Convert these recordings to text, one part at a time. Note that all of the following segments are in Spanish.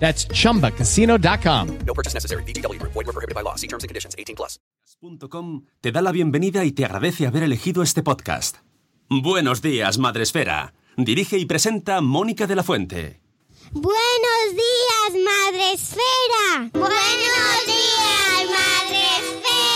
That's chumbacasino.com. No purchase necessary. VGW Group. Void were prohibited by law. See terms and conditions. 18 plus. .com te da la bienvenida y te agradece haber elegido este podcast. Buenos días, Madre Esfera. Dirige y presenta Mónica de la Fuente. Buenos días, Madre Esfera. Buenos días, Madre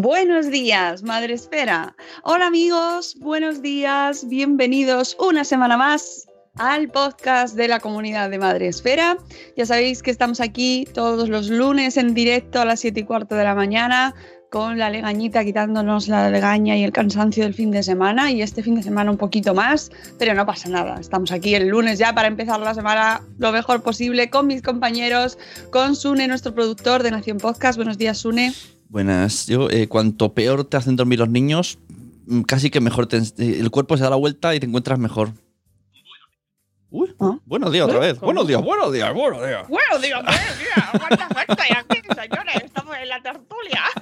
Buenos días, Madre Espera. Hola amigos, buenos días, bienvenidos una semana más al podcast de la comunidad de Madre Esfera. Ya sabéis que estamos aquí todos los lunes en directo a las 7 y cuarto de la mañana con la legañita quitándonos la legaña y el cansancio del fin de semana y este fin de semana un poquito más, pero no pasa nada. Estamos aquí el lunes ya para empezar la semana lo mejor posible con mis compañeros, con Sune, nuestro productor de Nación Podcast. Buenos días, Sune. Buenas. Yo, eh, cuanto peor te hacen dormir los niños, mm, casi que mejor te- eh, el cuerpo se da la vuelta y te encuentras mejor. Uy, ¿Ah? buenos días otra vez. ¿Cómo? Buenos días, buenos días, buenos días. Bueno, digo, buenos días, gente hay aquí, señores, estamos en la tertulia.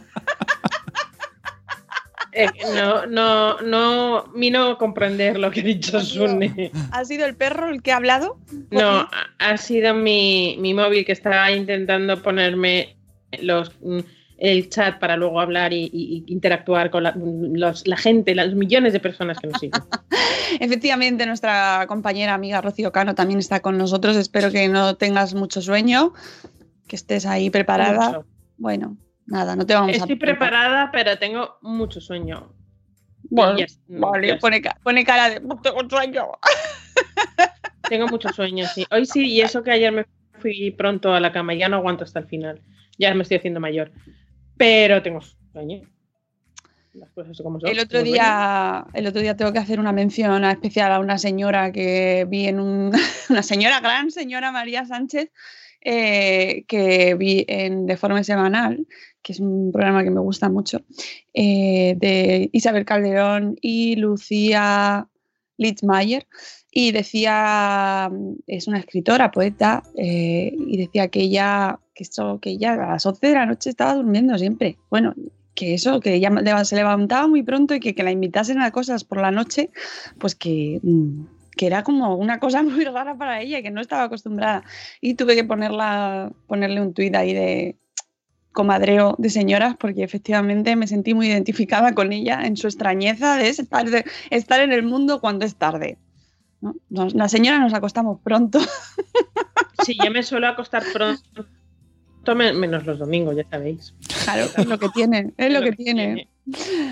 Eh, no, no, no, mi no comprender lo que ha dicho Sune. ¿Ha sido el perro el que ha hablado? No, ha- ha sido mi, mi móvil que estaba intentando ponerme los, mm, el chat para luego hablar y, interactuar con la, los- la gente, los millones de personas que nos siguen. Efectivamente, nuestra compañera amiga Rocío Cano también está con nosotros. Espero que no tengas mucho sueño, que estés ahí preparada. Mucho. Bueno, nada, no te vamos a... Estoy preparada, pero tengo mucho sueño. Bueno, vale, pone, ca- pone cara de... "No Tengo sueño. Tengo mucho sueño, sí. Hoy sí, y eso que ayer me fui pronto a la cama, ya no aguanto hasta el final. Ya me estoy haciendo mayor. Pero tengo sueño. Las cosas como son. El otro día, el otro día tengo que hacer una mención especial a una señora que vi en un, una señora, gran señora María Sánchez, eh, que vi en Deforme Semanal, que es un programa que me gusta mucho, eh, de Isabel Calderón y Lucía Litzmayer. Y decía, es una escritora, poeta, eh, y decía que ella, que, esto, que ella a las 11 de la noche estaba durmiendo siempre. Bueno, que eso, que leva- se levantaba muy pronto y que, que la invitasen a cosas por la noche, pues que, mm, que era como una cosa muy rara para ella, que no estaba acostumbrada. Y tuve que ponerla, ponerle un tuit ahí de comadreo de señoras, porque efectivamente me sentí muy identificada con ella en su extrañeza de estar, de estar en el mundo cuando es tarde. ¿no? Nos- la señora nos acostamos pronto. Sí, yo me suelo acostar pronto, me- menos los domingos, ya sabéis. Claro, es lo que tiene, es lo que tiene.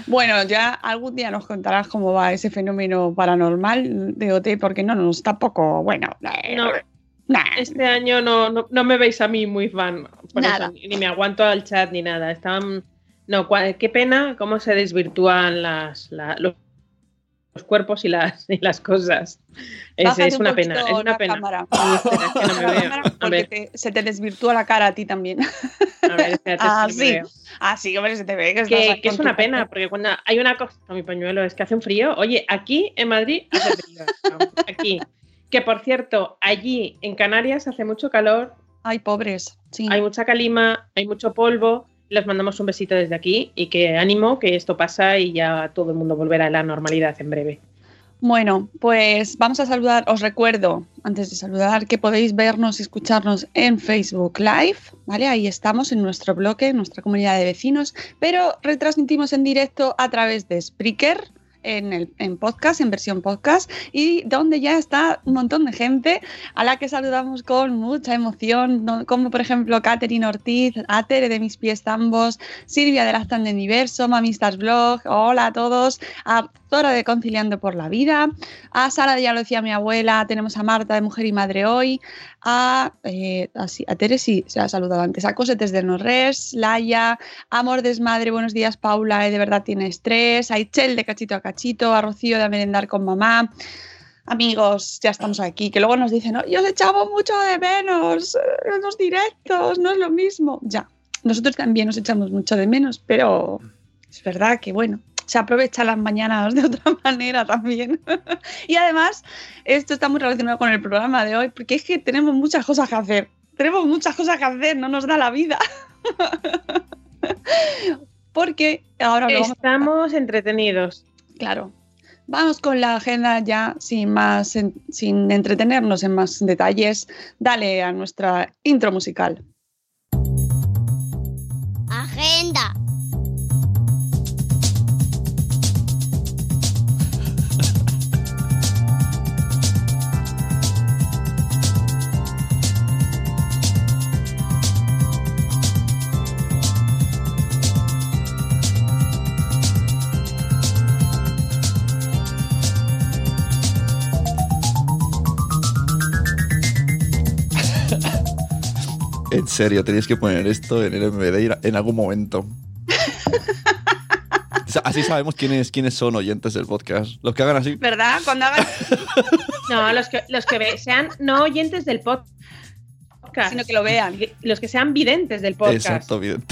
Bueno, ya algún día nos contarás cómo va ese fenómeno paranormal de OT, porque no nos tampoco, bueno, eh, No, nah, este año no, no, no me veis a mí muy fan. Por Nada. eso, ni ni me aguanto al chat ni nada. Están. No, qué pena cómo se desvirtúan las, la- los, los cuerpos y las, y las cosas. Es, es un una pena, es una pena. cámara. Ay, espera, es que no me La veo. cámara, A porque te- se te desvirtúa la cara a ti también. a ver, espérate, Ah, es que no me sí. veo. Ah, sí, hombre, se te ve que, es una pena, porque cuando hay una cosa, mi pañuelo, es que hace un frío. Oye, aquí en Madrid hace frío. Aquí. Que por cierto, allí en Canarias hace mucho calor, Ay, pobres. Sí. hay mucha calima, hay mucho polvo. Les mandamos un besito desde aquí y que ánimo, que esto pasa y ya todo el mundo volverá a la normalidad en breve. Bueno, pues vamos a saludar. Os recuerdo, antes de saludar, que podéis vernos y escucharnos en Facebook Live, ¿vale? Ahí estamos en nuestro bloque, en nuestra comunidad de vecinos, pero retransmitimos en directo a través de Spreaker. En, el, en podcast, en versión podcast, y donde ya está un montón de gente a la que saludamos con mucha emoción, como por ejemplo Catherine Ortiz, a Tere de Mis Pies Tambos, Silvia de la Stand de Universo, Mamistas Blog, hola a todos, Zora de Conciliando por la Vida, a Sara Ya lo decía mi abuela, tenemos a Marta de Mujer y Madre Hoy, a, eh, a Tere sí se ha saludado antes, a Cosetes de Norres, Laia, Amor Desmadre, buenos días Paula, eh, de verdad tiene estrés, a Ichel de Cachito a Cachito, a Rocío de A Merendar con Mamá. Amigos, ya estamos aquí, que luego nos dicen, "Oh, yo os echamos mucho de menos eh, en los directos, no es lo mismo. Ya, nosotros también nos echamos mucho de menos, pero es verdad que bueno, se aprovecha las mañanas de otra manera también. y además, esto está muy relacionado con el programa de hoy, porque es que tenemos muchas cosas que hacer. Tenemos muchas cosas que hacer, no nos da la vida. porque ahora Estamos entretenidos. Claro. Vamos con la agenda ya sin más, sin entretenernos en más detalles. Dale a nuestra intro musical. En serio, tenéis que poner esto en el MVD en algún momento. Así sabemos quiénes, quiénes son oyentes del podcast. Los que hagan así. ¿Verdad? Cuando hagas, No, los que, los que ve- sean no oyentes del pod- podcast, sino que lo vean. los que sean videntes del podcast. Exacto, bien.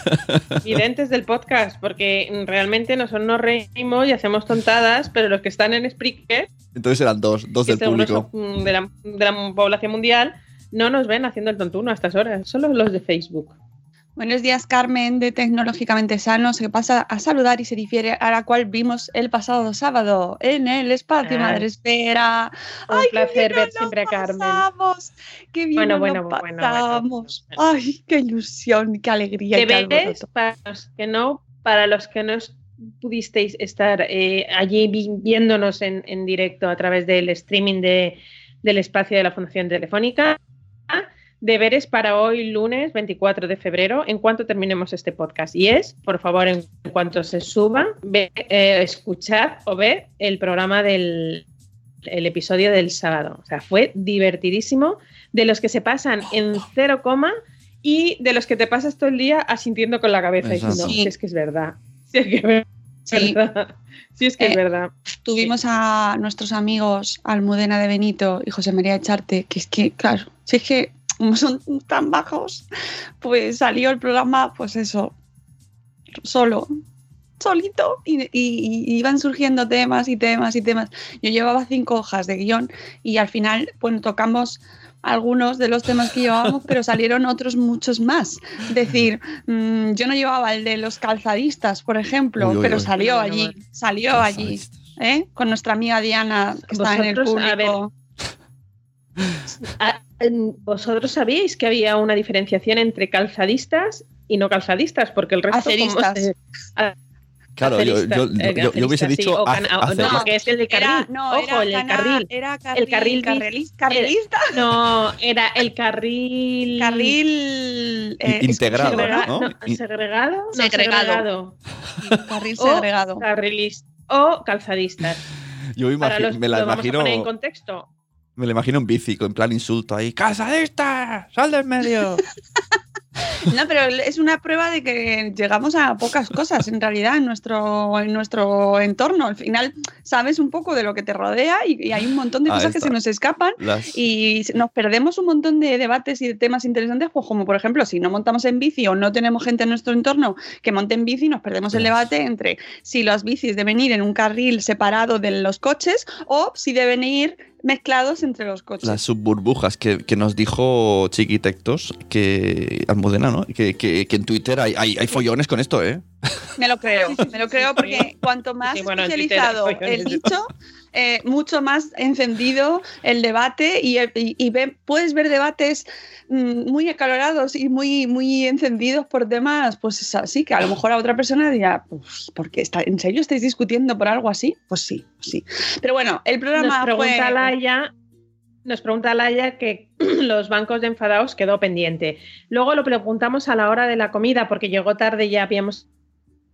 Videntes del podcast, porque realmente nosotros nos reímos y hacemos tontadas, pero los que están en Spreaker, Entonces eran dos, dos del público. son, de, la, de la población mundial, no nos ven haciendo el tontuno a estas horas, solo los de Facebook. Buenos días, Carmen, de Tecnológicamente Sanos, que pasa a saludar y se refiere a la cual vimos el pasado sábado en el espacio Ah. Madre Espera. Un ¡Ay, placer ver nos siempre a Carmen. pasamos! ¡Qué bien Bueno, nos bueno, lo bueno, pasamos! ¡Ay, qué ilusión, qué alegría! y qué para los que no, para los que no pudisteis estar eh, allí vi- viéndonos en, en directo a través del streaming de, del espacio de la Fundación Telefónica. Deberes para hoy, lunes 24 de febrero, en cuanto terminemos este podcast. Y es, por favor, en cuanto se suba, ve, eh, escuchad o ver el programa del el episodio del sábado. O sea, fue divertidísimo. De los que se pasan en cero coma y de los que te pasas todo el día asintiendo con la cabeza Exacto. diciendo, Sí. si es que es verdad. Si es que es verdad. Sí. Si es que es Eh, verdad. Tuvimos a nuestros amigos Almudena de Benito y José María Echarte, que es que, claro, si es que como son tan bajos, pues salió el programa, pues eso, solo, solito, y, y- y iban surgiendo temas y temas y temas. Yo llevaba cinco hojas de guion y al final, bueno, tocamos algunos de los temas que llevábamos, pero salieron otros muchos más. Es decir, mm, yo no llevaba el de los calzadistas, por ejemplo, Uy, uy, pero uy. salió allí, salió allí. ¿eh? con nuestra amiga Diana, que está en el Vosotros, a ver, público. ¿Vosotros sabíais que había una diferenciación entre calzadistas y no calzadistas? Porque el resto... como- Aceristas. ah, Claro, yo, eh, yo- yo hubiese sí, dicho o can- hace- o- hace- no, porque es el del carril. Era, no, Ojo, era el cana- carril. Era carril, carril carrilista. No, era el carril... Carril eh, In- integrado, Segrega- ¿no? ¿Segregado? No, Segregado. segregado. carril O segregado. carrilis- o calzadistas. yo los me la lo vamos a imagino. poner en contexto. Me la imagino en bici, en plan insulto ahí. ¡Calzadista! ¡Sal del medio! No, pero es una prueba de que llegamos a pocas cosas en realidad en nuestro, en nuestro entorno. Al final sabes un poco de lo que te rodea y, y hay un montón de cosas que se nos escapan Las- y nos perdemos un montón de debates y de temas interesantes, pues como por ejemplo, si no montamos en bici o no tenemos gente en nuestro entorno que monte en bici, nos perdemos el debate entre si las bicis deben ir en un carril separado de los coches o si deben ir mezclados entre los coches. Las subburbujas que, que nos dijo Chiquitectos, que Almudena, ¿no? Que, que- en Twitter hay, hay, hay follones con esto, ¿eh? Me lo creo, me lo creo porque cuanto más Sí, bueno, especializado el de dicho, eh, mucho más encendido el debate y, y- y ve- puedes ver debates mm, muy acalorados y muy, muy encendidos por temas, pues es así, que a lo mejor a otra persona dirá, pues, ¿por qué está, ¿en serio estáis discutiendo por algo así? Pues sí, sí. Pero bueno, el programa Nos pregunta fue... Laia, nos pregunta Laia que los bancos de enfadados quedó pendiente. Luego lo preguntamos a la hora de la comida porque llegó tarde, ya habíamos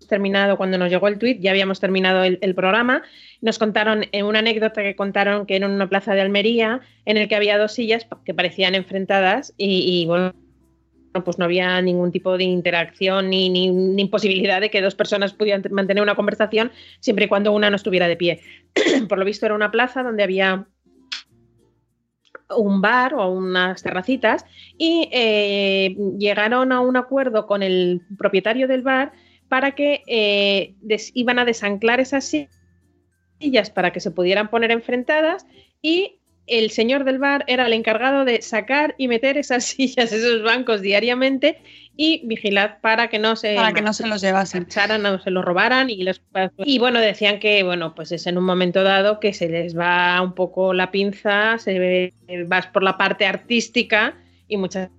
terminado, cuando nos llegó el tweet, ya habíamos terminado el, programa. Nos contaron en una anécdota que contaron que era una plaza de Almería en el que había dos sillas que parecían enfrentadas y, y, bueno, pues no había ningún tipo de interacción ni, ni, ni de que dos personas pudieran mantener una conversación siempre y cuando una no estuviera de pie. Por lo visto era una plaza donde había un bar o unas terracitas y eh, llegaron a un acuerdo con el propietario del bar para que eh, des- iban a desanclar esas sillas para que se pudieran poner enfrentadas y el señor del bar era el encargado de sacar y meter esas sillas, esos bancos diariamente y vigilar para que no se Para que no se los llevasen. no se lo robaran y les y bueno decían que bueno pues es en un momento dado que se les va un poco la pinza se ve- vas por la parte artística y muchas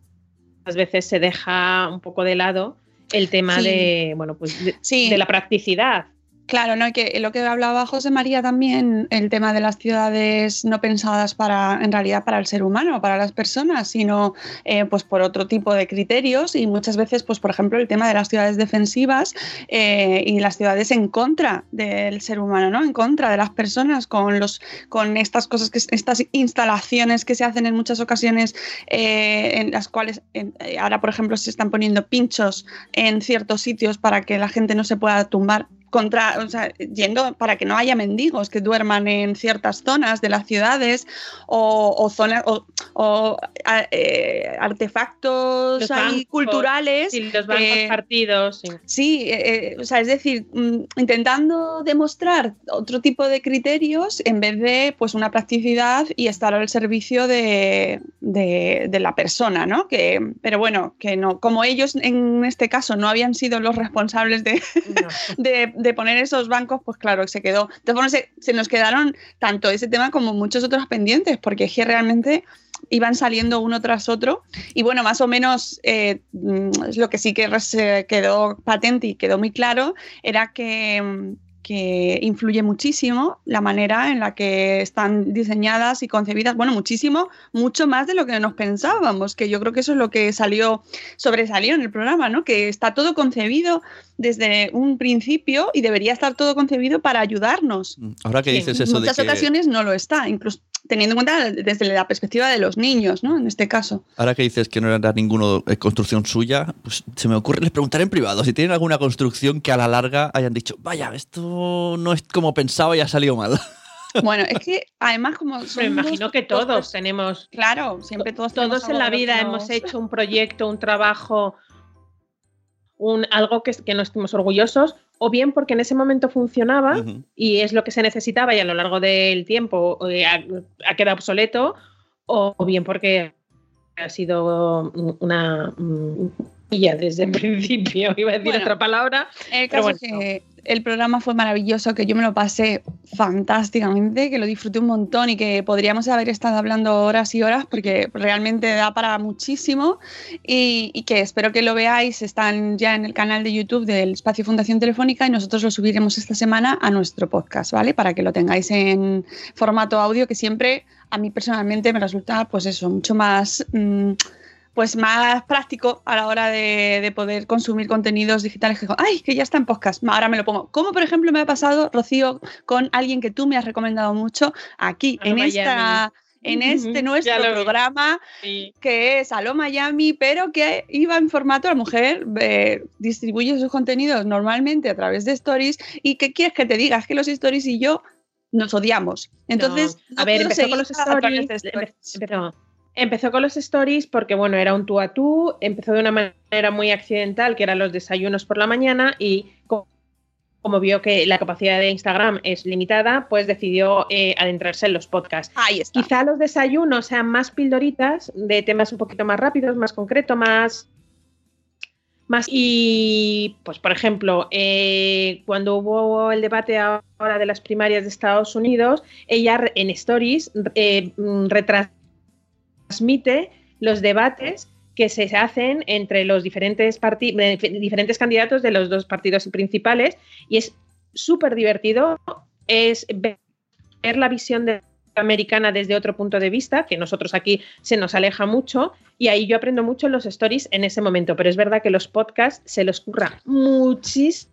veces se deja un poco de lado el tema Sí. de bueno pues de, Sí. de la practicidad Claro, ¿no? Que lo que hablaba José María también, el tema de las ciudades no pensadas para, en realidad, para el ser humano, para las personas, sino eh, pues por otro tipo de criterios y muchas veces, pues por ejemplo, el tema de las ciudades defensivas eh, y las ciudades en contra del ser humano, ¿no? En contra de las personas con los, con estas cosas que estas instalaciones que se hacen en muchas ocasiones, eh, en las cuales eh, ahora, por ejemplo, se están poniendo pinchos en ciertos sitios para que la gente no se pueda tumbar contra, o sea, yendo para que no haya mendigos que duerman en ciertas zonas de las ciudades o, o zonas o, o, a- eh, artefactos Los ahí bancos, culturales y los bancos que- partidos sí. Sí, eh, eh, o sea, es decir, mm, intentando demostrar otro tipo de criterios en vez de pues una practicidad y estar al servicio de, de- de la persona, ¿no? Que, pero bueno, que no, como ellos en este caso no habían sido los responsables de, No. de, de poner esos bancos, pues claro, se quedó. De formas, se, se nos quedaron tanto ese tema como muchos otros pendientes, porque es que realmente iban saliendo uno tras otro. Y bueno, más o menos eh, mm, lo que sí que res- eh, quedó patente y quedó muy claro era que, mm, que influye muchísimo la manera en la que están diseñadas y concebidas, bueno, muchísimo, mucho más de lo que nos pensábamos, que yo creo que eso es lo que salió, sobresalió en el programa, ¿no? Que está todo concebido desde un principio y debería estar todo concebido para ayudarnos. Ahora que dices En eso de muchas que, ocasiones no lo está, incluso teniendo en cuenta desde la perspectiva de los niños, ¿no? En este caso. ahora que dices que no era ninguno eh, construcción suya, pues se me ocurre, les preguntaré en privado si tienen alguna construcción que a la larga hayan dicho, vaya, esto no es como pensaba y ha salido mal. Bueno, es que además como me imagino dos- que dos todos tenemos Claro, siempre todos tenemos todos en la vida hemos hecho un proyecto, un trabajo, un, algo que, que no estemos orgullosos, o bien porque en ese momento funcionaba y es lo que se necesitaba y a lo largo del tiempo eh, ha, ha quedado obsoleto, o, o bien porque ha sido una mm, desde el principio, iba a decir Bueno, otra palabra. El caso es que el programa fue maravilloso, que yo me lo pasé fantásticamente, que lo disfruté un montón y que podríamos haber estado hablando horas y horas porque realmente da para muchísimo y, y que espero que lo veáis. Están ya en el canal de YouTube del Espacio Fundación Telefónica y nosotros lo subiremos esta semana a nuestro podcast, ¿vale? Para que lo tengáis en formato audio, que siempre a mí personalmente me resulta, pues eso, mucho más... mm, pues más práctico a la hora de, de poder consumir contenidos digitales que ay, que ya está en podcast, ahora me lo pongo. Como por ejemplo me ha pasado, Rocío, con alguien que tú me has recomendado mucho aquí, en Miami. esta en este nuestro programa Sí. que es Aló Miami, pero que iba en formato, la mujer eh, distribuye sus contenidos normalmente a través de stories y que quieres que te digas que los stories y yo nos odiamos. Entonces, No. no a ver, puedo empezó con los stories. empezó, empezó con los stories porque, bueno, era un tú a tú, empezó de una manera muy accidental, que eran los desayunos por la mañana, y co- como vio que la capacidad de Instagram es limitada, pues decidió eh, adentrarse en los podcasts. Ahí está. Quizá los desayunos sean más pildoritas de temas un poquito más rápidos, más concretos, más más y pues por ejemplo eh, cuando hubo el debate ahora de las primarias de Estados Unidos ella en stories eh, mm, retransmite los debates que se hacen entre los diferentes diferentes candidatos de los dos partidos principales y es súper divertido es ver ver la visión de americana desde otro punto de vista, que nosotros aquí se nos aleja mucho, y ahí yo aprendo mucho en los stories en ese momento, pero es verdad que los podcasts se los curra muchísimo,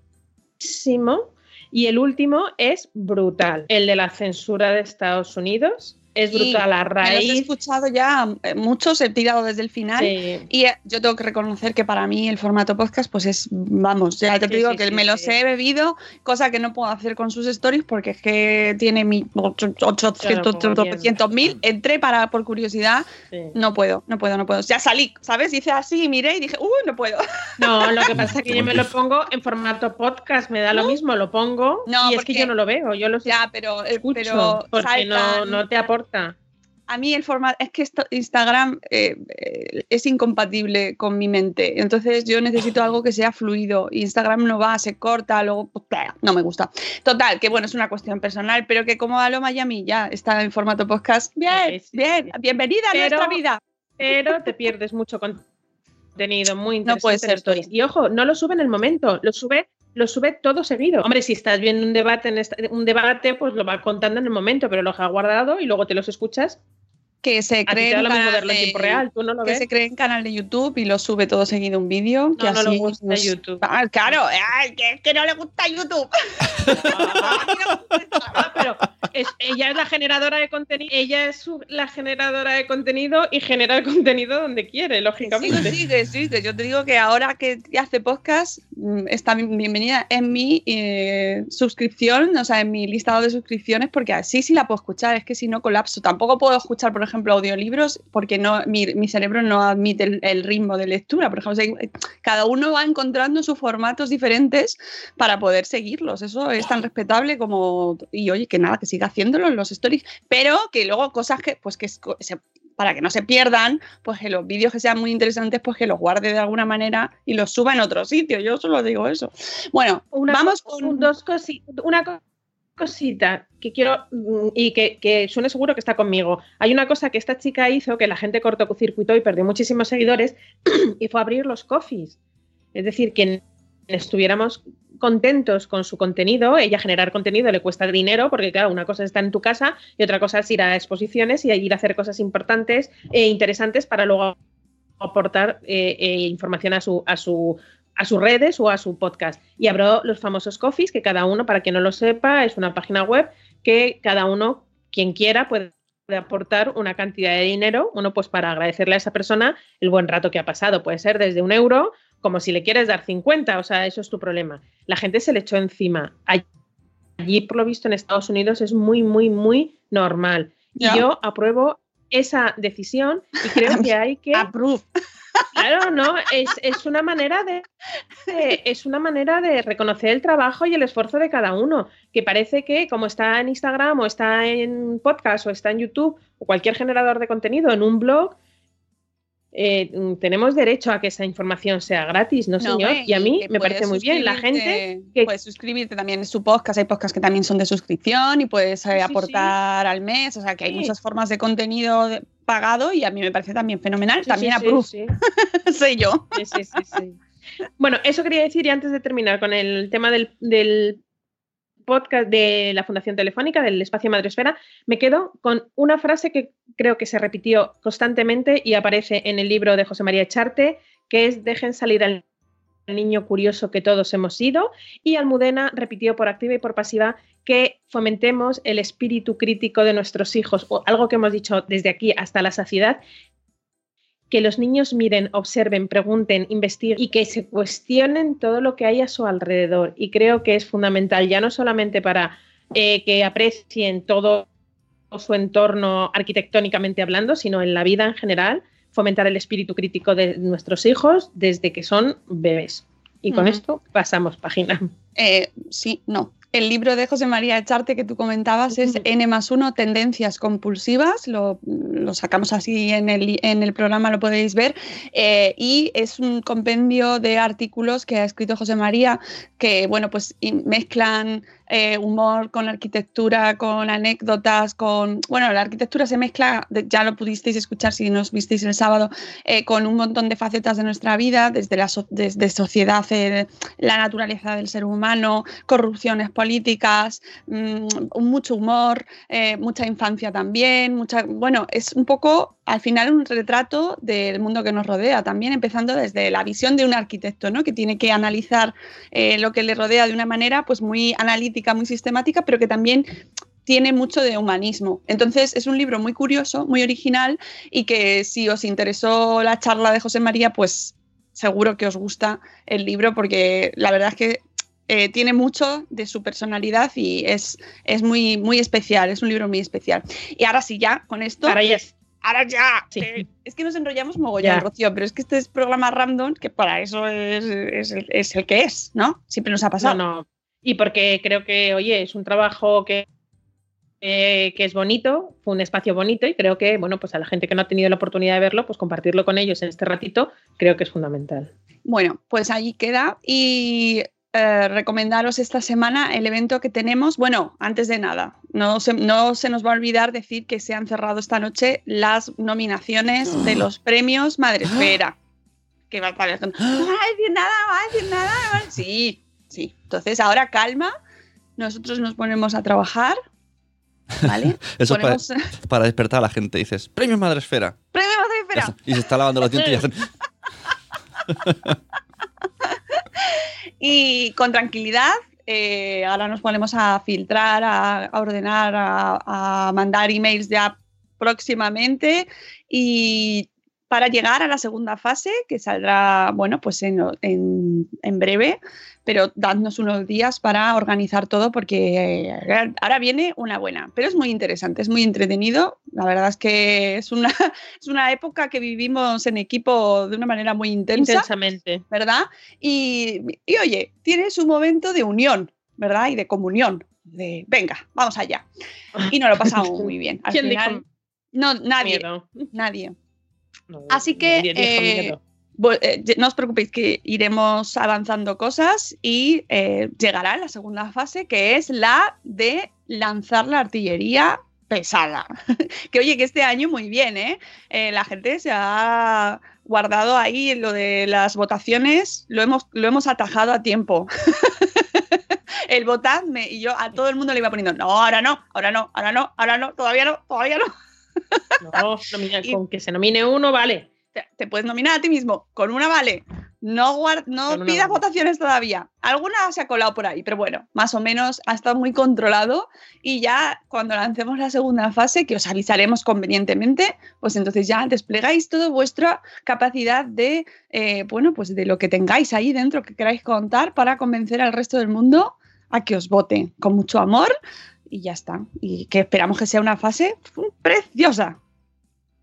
y el último es brutal, el de la censura de Estados Unidos, es brutal a Me los he raíz... escuchado ya, eh, muchos he tirado desde el final. Sí. Y eh, yo tengo que reconocer que para mí el formato podcast, pues es, vamos, ya te Sí, digo sí, que sí, me los he bebido, cosa que no puedo hacer con sus stories porque es que tiene mi 800, Claro, como 800 mil. Entré para, por curiosidad, sí. no puedo, no puedo, no puedo. Ya salí, ¿sabes? Hice así, miré y dije, uy, no puedo. No, lo que pasa es que yo me lo pongo en formato podcast, me da lo mismo, lo pongo No, y es que porque- yo no lo veo, yo lo Ya, pero, eh, escucho pero porque no, saltan. no te aporta. A mí el formato, es que esto- Instagram eh, eh, es incompatible con mi mente, entonces yo necesito algo que sea fluido. Instagram no va, se corta, luego pues, no me gusta. Total, que bueno, es una cuestión personal, pero que como Alo Miami ya está en formato podcast, bien, bien, bienvenida a nuestra vida. pero te pierdes mucho contenido muy No interesante puede en ser stories. Y ojo, no lo sube en el momento, lo sube, lo sube todo seguido. Hombre, si estás viendo un debate en esta- un debate, pues lo va contando en el momento, pero lo ha guardado y luego te los escuchas. Que se cree en canal de- tiempo real, tú no lo que ves. se cree en canal de YouTube y lo sube todo seguido un vídeo. que No, no le así gusta nos- YouTube. Ah, claro, ay, que, que no le gusta YouTube. Ah, pero es- ella es la generadora de contenido, ella es su- la generadora de contenido y genera el contenido donde quiere, lógicamente. que sí, que yo te digo que ahora que hace podcast mm, está bien- bienvenida en mi eh, suscripción, o sea, en mi listado de suscripciones, porque así sí la puedo escuchar, es que si no colapso. Tampoco puedo escuchar, por ejemplo, audiolibros porque no, mi, mi cerebro no admite el, el ritmo de lectura. Por ejemplo, cada uno va encontrando sus formatos diferentes para poder seguirlos. Eso es tan respetable como. Y oye, que nada, que siga haciéndolo en los stories, pero que luego cosas que, pues que se- para que no se pierdan, pues que los vídeos que sean muy interesantes, pues que los guarde de alguna manera y los suba en otro sitio. Yo solo digo eso. Bueno, Una vamos co- con. dos cosi- una co- cosita que quiero mm, y que, que suene seguro que está conmigo. Hay una cosa que esta chica hizo que la gente cortocircuitó y perdió muchísimos seguidores y fue abrir los coffees. Es decir, que estuviéramos contentos con su contenido, ella generar contenido le cuesta dinero porque claro, una cosa es estar en tu casa y otra cosa es ir a exposiciones y ir a hacer cosas importantes e interesantes para luego aportar eh, eh, información a su, a su a sus redes o a su podcast. Y abrió los famosos coffees, que cada uno, para quien no lo sepa, es una página web que cada uno, quien quiera, puede aportar una cantidad de dinero, uno pues para agradecerle a esa persona el buen rato que ha pasado. Puede ser desde un euro, como si le quieres dar 50, o sea, eso es tu problema. La gente se le echó encima. Allí, por lo visto, en Estados Unidos es muy, muy, muy normal. Y yo apruebo esa decisión y creo que hay que Approve. Claro, no, es, es una manera de, de- es una manera de reconocer el trabajo y el esfuerzo de cada uno. Que parece que, como está en Instagram, o está en podcast, o está en YouTube, o cualquier generador de contenido, en un blog, eh, mm, tenemos derecho a que esa información sea gratis, ¿no, No, señor? hombre, y a mí me parece muy bien. La gente que Puedes suscribirte también en su podcast. Hay podcasts que también son de suscripción y puedes eh, Sí, sí, aportar al mes. O sea, que hay Sí. muchas formas de contenido de- pagado y a mí me parece también fenomenal. También sí, sí, approve, sí. soy yo. Sí, sí, sí, sí. Bueno, eso quería decir y antes de terminar con el tema del, del podcast de la Fundación Telefónica, del espacio Madresfera, me quedo con una frase que creo que se repitió constantemente y aparece en el libro de José María Echarte, que es dejen salir al niño curioso que todos hemos sido y Almudena repitió por activa y por pasiva que fomentemos el espíritu crítico de nuestros hijos o algo que hemos dicho desde aquí hasta la saciedad que los niños miren, observen, pregunten, investiguen y que se cuestionen todo lo que hay a su alrededor. Y creo que es fundamental, ya no solamente para eh, que aprecien todo su entorno arquitectónicamente hablando, sino en la vida en general, fomentar el espíritu crítico de nuestros hijos desde que son bebés. Y con esto pasamos página. Eh, sí, no. El libro de José María Echarte que tú comentabas es. N más 1, Tendencias Compulsivas. Lo, lo sacamos así en el, en el programa, lo podéis ver. Eh, y es un compendio de artículos que ha escrito José María que, bueno, pues mezclan eh, humor con arquitectura, con anécdotas, con... Bueno, la arquitectura se mezcla, ya lo pudisteis escuchar si nos visteis el sábado, eh, con un montón de facetas de nuestra vida, desde la desde sociedad, la naturaleza del ser humano, corrupciones políticas, mm, mucho humor, eh, mucha infancia también, mucha, bueno, es un poco al final un retrato del mundo que nos rodea, también empezando desde la visión de un arquitecto, ¿no? que tiene que analizar lo que le rodea de una manera pues muy analítica, muy sistemática, pero que también tiene mucho de humanismo. Entonces es un libro muy curioso, muy original y que si os interesó la charla de José María, pues seguro que os gusta el libro porque la verdad es que eh, tiene mucho de su personalidad y es, es muy, muy especial, es un libro muy especial. Y ahora sí, ya con esto... Ahora ya es- Ahora ya. Sí. eh, es que nos enrollamos mogollón, Ya. Rocío, pero es que este es programa random que para eso es, es el, es el que es, ¿no? Siempre nos ha pasado. No, no. Y porque creo que, oye, es un trabajo que, eh, que es bonito, fue un espacio bonito y creo que, bueno, pues a la gente que no ha tenido la oportunidad de verlo, pues compartirlo con ellos en este ratito, creo que es fundamental. Bueno, pues allí queda. Y eh, recomendaros esta semana el evento que tenemos. Bueno, antes de nada, no se, no se nos va a olvidar decir que se han cerrado esta noche las nominaciones de los premios Madresfera. Que va a parecer, no va a decir nada, no va a decir nada. no va a-". Sí, sí. Entonces ahora calma. Nosotros nos ponemos a trabajar. ¿Vale? Eso para, Ponemos para despertar a la gente. Dices, premio Madresfera. premio Madresfera. Y se está lavando los dientes y hacen. Y con tranquilidad, eh, ahora nos ponemos a filtrar, a, a ordenar, a, a mandar emails ya próximamente y para llegar a la segunda fase, que saldrá, bueno, pues en, en- en breve, pero dadnos unos días para organizar todo porque eh, ahora viene una buena, pero es muy interesante, es muy entretenido. La verdad es que es una, es una época que vivimos en equipo de una manera muy intensa. Intensamente. ¿verdad? Y, y, oye, tiene su momento de unión, ¿verdad? Y de comunión, de venga, vamos allá. Y nos lo pasamos muy bien. Al ¿Quién final, dijo no, nadie, miedo? nadie. No, Así que, nadie dijo eh, miedo. Eh, no os preocupéis que iremos avanzando cosas y eh, llegará la segunda fase, que es la de lanzar la artillería pesada. que oye, que este año muy bien, ¿eh? Eh, la gente se ha guardado ahí lo de las votaciones, lo hemos, lo hemos atajado a tiempo. El votadme y yo a todo el mundo le iba poniendo, no, ahora no, ahora no, ahora no, ahora no, todavía no, todavía no. No, nomina- y- con que se nomine uno, vale. Te, te puedes nominar a ti mismo con una vale. No, guard- no una pidas votaciones todavía. Alguna se ha colado por ahí, pero bueno, más o menos ha estado muy controlado y ya cuando lancemos la segunda fase, que os avisaremos convenientemente, pues entonces ya desplegáis toda vuestra capacidad de, eh, bueno, pues de lo que tengáis ahí dentro que queráis contar para convencer al resto del mundo a que os vote con mucho amor y ya está. Y que esperamos que sea una fase preciosa.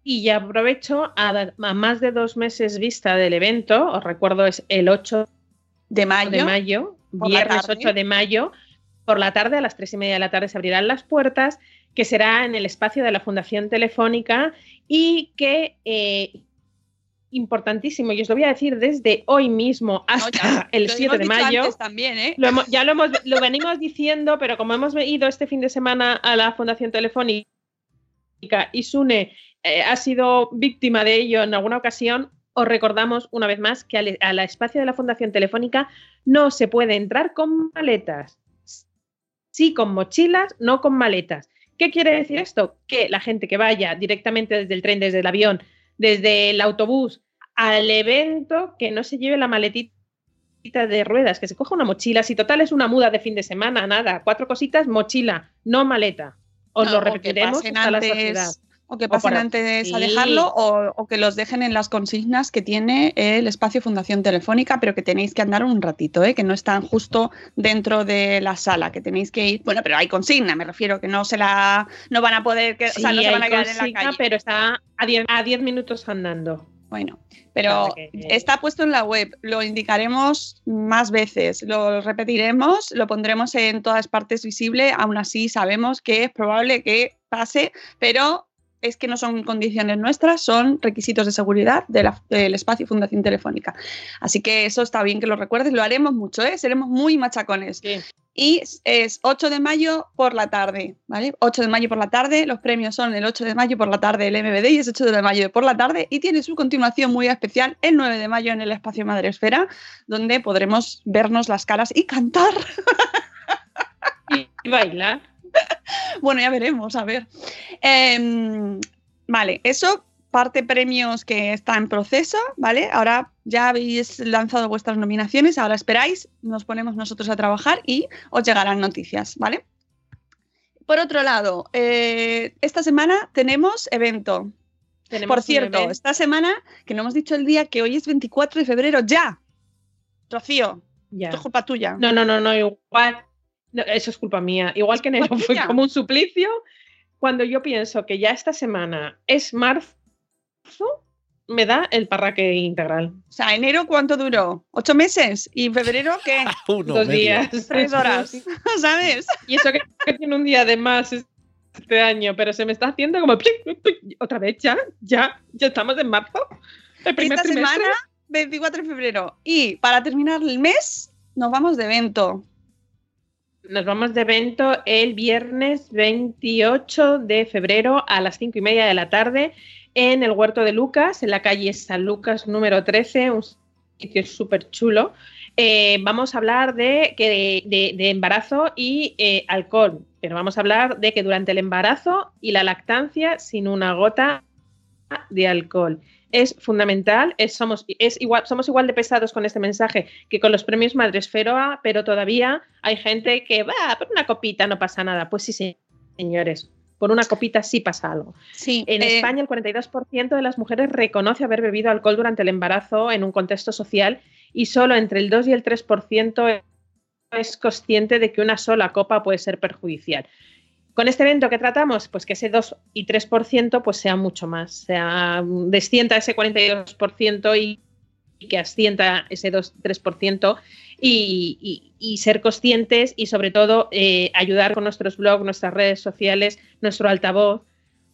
Y ya aprovecho a, dar- a más de dos meses vista del evento, os recuerdo es el 8 De mayo. de mayo, viernes tarde. 8 de mayo, por la tarde, a las tres y media de la tarde se abrirán las puertas, que será en el espacio de la Fundación Telefónica y que, eh, importantísimo, y os lo voy a decir desde hoy mismo No, hasta ya, el lo 7 hemos de mayo. también, ¿eh? Lo hemos- ya lo, hemos, lo venimos diciendo, pero como hemos ido este fin de semana a la Fundación Telefónica y Sune eh, ha sido víctima de ello en alguna ocasión, os recordamos una vez más que al, al espacio de la Fundación Telefónica no se puede entrar con maletas. Sí con mochilas, no con maletas. ¿Qué quiere decir esto? Que la gente que vaya directamente desde el tren, desde el avión, desde el autobús al evento, que no se lleve la maletita de ruedas, que se coja una mochila. Si total es una muda de fin de semana, nada, cuatro cositas, mochila, no maleta. Os No, lo repetiremos hasta la antes- saciedad. O que O pasen antes a dejarlo o, o que los dejen en las consignas que tiene el espacio Fundación Telefónica, pero que tenéis que andar un ratito, ¿eh? que no están justo dentro de la sala, que tenéis que ir. Bueno, pero hay consigna, me refiero, que no se la no van a poder, que, o sea, no se van a quedar en la consigna, calle. pero está a 10 a 10 minutos andando. Bueno, pero está puesto en la web, lo indicaremos más veces, lo repetiremos, lo pondremos en todas partes visible, aún así sabemos que es probable que pase, pero es que no son condiciones nuestras, son requisitos de seguridad de la- del espacio Fundación Telefónica. Así que eso está bien que lo recuerdes, lo haremos mucho, ¿eh? seremos muy machacones. Sí. Y es 8 de mayo por la tarde, ¿vale? 8 de mayo por la tarde, los premios son el 8 de mayo por la tarde el MBD y es 8 de mayo por la tarde y tiene su continuación muy especial el 9 de mayo en el espacio Madresfera, donde podremos vernos las caras y cantar. Y bailar. Bueno, ya veremos, a ver. Em, vale, eso, parte premios que está en proceso, ¿vale? Ahora ya habéis lanzado vuestras nominaciones, ahora esperáis, nos ponemos nosotros a trabajar y os llegarán noticias, ¿vale? Por otro lado, eh, esta semana tenemos evento. Tenemos Por cierto, evento. esta semana, que no hemos dicho el día, que hoy es 24 de febrero, ya. Rocío, Ya. esto es culpa tuya. No, no, no, no, igual. No, eso es culpa mía. Igual que enero ¿Culpa fue como un suplicio. Cuando yo pienso que ya esta semana es marzo, me da el parraque integral. O sea, enero, ¿cuánto duró? ¿Ocho meses? ¿Y febrero qué? Uno, Dos medio. días. Tres horas, ¿sabes? Y eso que, que tiene un día de más este año, pero se me está haciendo como otra vez ya, ya, ya estamos en marzo. El primer Esta trimestre. semana, 24 de febrero. Y para terminar el mes, nos vamos de evento. Nos vamos de evento el viernes 28 de febrero a las 5 y media de la tarde en el Huerto de Lucas, en la calle San Lucas número 13, un sitio súper chulo. Eh, vamos a hablar de, que de, embarazo y eh, alcohol, pero vamos a hablar de que durante el embarazo y la lactancia sin una gota de alcohol. Es fundamental, es, somos, es igual, somos igual de pesados con este mensaje que con los premios Madresfera, pero todavía hay gente que va, por una copita no pasa nada. Pues sí, sí, señores, por una copita sí pasa algo. Sí, En eh, España, el 42% de las mujeres reconoce haber bebido alcohol durante el embarazo en un contexto social y solo entre el 2 y el 3% es consciente de que una sola copa puede ser perjudicial. Con este evento que tratamos, pues que ese 2 y 3% pues sea mucho más, sea descienda ese 42% y, y que ascienda ese 2-3% y, y, y, ser conscientes y sobre todo eh, ayudar con nuestros blogs, nuestras redes sociales, nuestro altavoz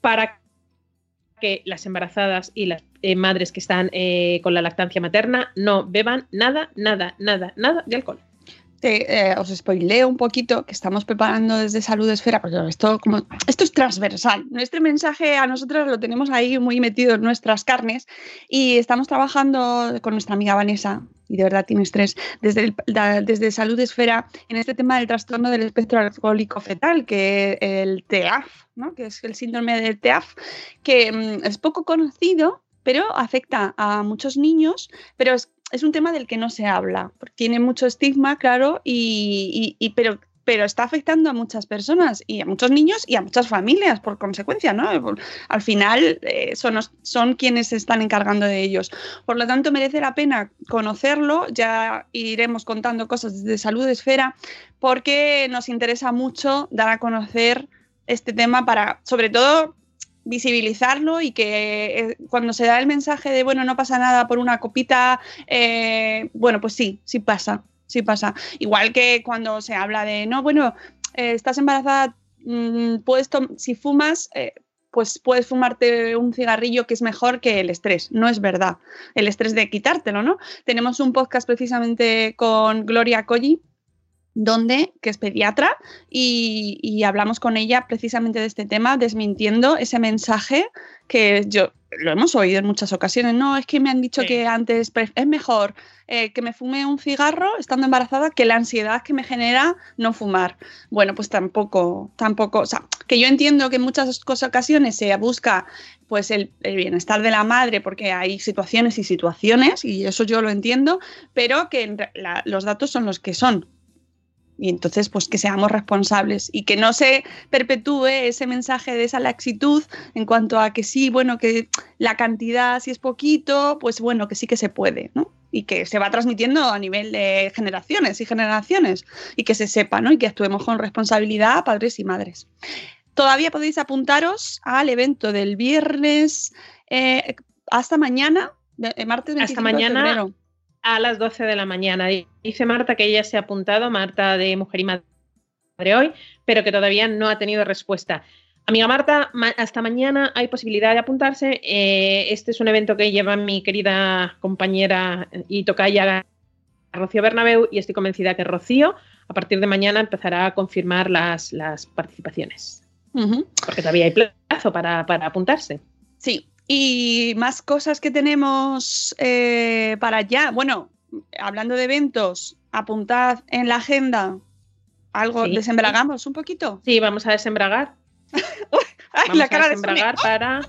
para que las embarazadas y las eh, madres que están eh, con la lactancia materna no beban nada, nada, nada, nada de alcohol. Te, eh, os spoileo un poquito que estamos preparando desde Salud Esfera, porque esto, como, esto es transversal. Nuestro mensaje a nosotras lo tenemos ahí muy metido en nuestras carnes y estamos trabajando con nuestra amiga Vanessa, y de verdad tienes tres, desde, el, da, desde Salud Esfera en este tema del trastorno del espectro alcohólico fetal, que el TEAF, ¿no? que es el síndrome del TEAF, que mm, es poco conocido, pero afecta a muchos niños, pero es es un tema del que no se habla, porque tiene mucho estigma, claro, y, y, pero, pero está afectando a muchas personas y a muchos niños y a muchas familias por consecuencia, ¿no? Al final eh, son, son quienes se están encargando de ellos. Por lo tanto, merece la pena conocerlo, ya iremos contando cosas desde Salud Esfera, porque nos interesa mucho dar a conocer este tema para, sobre todo, visibilizarlo y que eh, cuando se da el mensaje de, bueno, no pasa nada por una copita, eh, bueno, pues sí, sí pasa, sí pasa. Igual que cuando se habla de, no, bueno, eh, estás embarazada, mmm, puedes si fumas, eh, pues puedes fumarte un cigarrillo que es mejor que el estrés. No es verdad. El estrés de quitártelo, ¿no? Tenemos un podcast precisamente con Gloria Colli, donde, que es pediatra, y, y, hablamos con ella precisamente de este tema, desmintiendo ese mensaje que yo lo hemos oído en muchas ocasiones. No, es que me han dicho sí. que antes es mejor eh, que me fume un cigarro estando embarazada que la ansiedad que me genera no fumar. Bueno, pues tampoco, tampoco, o sea, que yo entiendo que en muchas ocasiones se busca pues el, el, bienestar de la madre porque hay situaciones y situaciones y eso yo lo entiendo, pero que la, los datos son los que son y entonces pues que seamos responsables y que no se perpetúe ese mensaje de esa laxitud en cuanto a que sí, bueno, que la cantidad si es poquito, pues bueno, que sí que se puede, ¿no? Y que se va transmitiendo a nivel de generaciones y generaciones y que se sepa, ¿no? Y que actuemos con responsabilidad padres y madres. Todavía podéis apuntaros al evento del viernes eh, hasta mañana De- eh, martes 25 Hasta de mañana febrero. A las 12 de la mañana. Dice Marta que ella se ha apuntado, Marta de Mujer y Madre hoy, pero que todavía no ha tenido respuesta. Amiga Marta, ma- hasta mañana hay posibilidad de apuntarse. Eh, este es un evento que lleva mi querida compañera y tocaya Rocío Bernabeu y estoy convencida que Rocío a partir de mañana empezará a confirmar las, las participaciones, porque todavía hay plazo para, para apuntarse. Sí, y más cosas que tenemos eh, para allá. Bueno, hablando de eventos, apuntad en la agenda algo, Sí. desembragamos un poquito. Sí, vamos a desembragar. Ay, Vamos la cara a de desembragar para.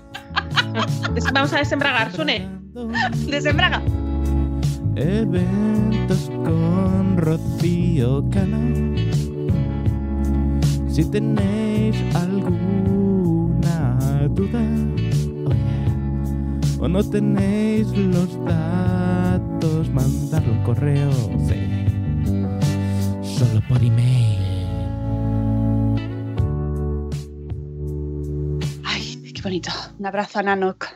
Des- Vamos a desembragar, Sune. Desembraga. Eventos con Rocío Cano. Si tenéis alguna duda oh o no tenéis los datos, mandadlo un correo. Sí. Solo por email. Ay, qué bonito. Un abrazo a Nanok.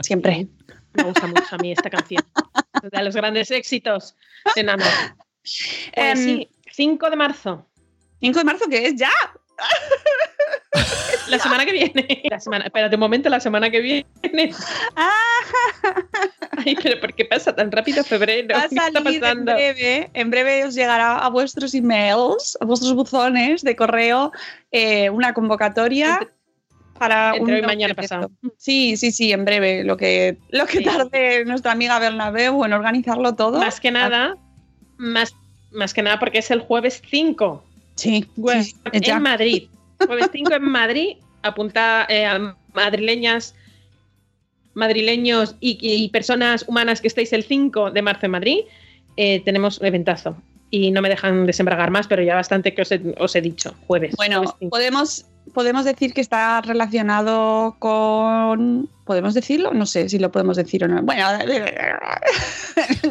Siempre. Me gusta mucho a mí esta canción. De los grandes éxitos de Nano. Pues Em, sí, 5 de marzo. 5 de marzo, que es ya. La semana que viene. La semana, espérate un momento, la semana que viene. Ah, Ay, pero ¿por qué pasa tan rápido febrero? va a ¿Qué está salir en pasando? breve. En breve os llegará a vuestros emails, a vuestros buzones de correo, eh, una convocatoria Entre- para entre un hoy mañana pasado. Sí, sí, sí, en breve. Lo que, lo que Sí. tarde nuestra amiga Bernabeu en organizarlo todo. Más que nada, más, más que nada porque es el jueves 5 Sí, ya. en Madrid. Jueves 5 en Madrid. Apunta eh, a madrileñas, madrileños y, y personas humanas que estéis el 5 de marzo en Madrid. eh, tenemos eventazo. Y no me dejan desembragar más, pero ya bastante que os he, os he dicho. Jueves. Bueno, jueves 5. podemos, podemos decir que está relacionado con. ¿Podemos decirlo? No sé si lo podemos decir o no. Bueno,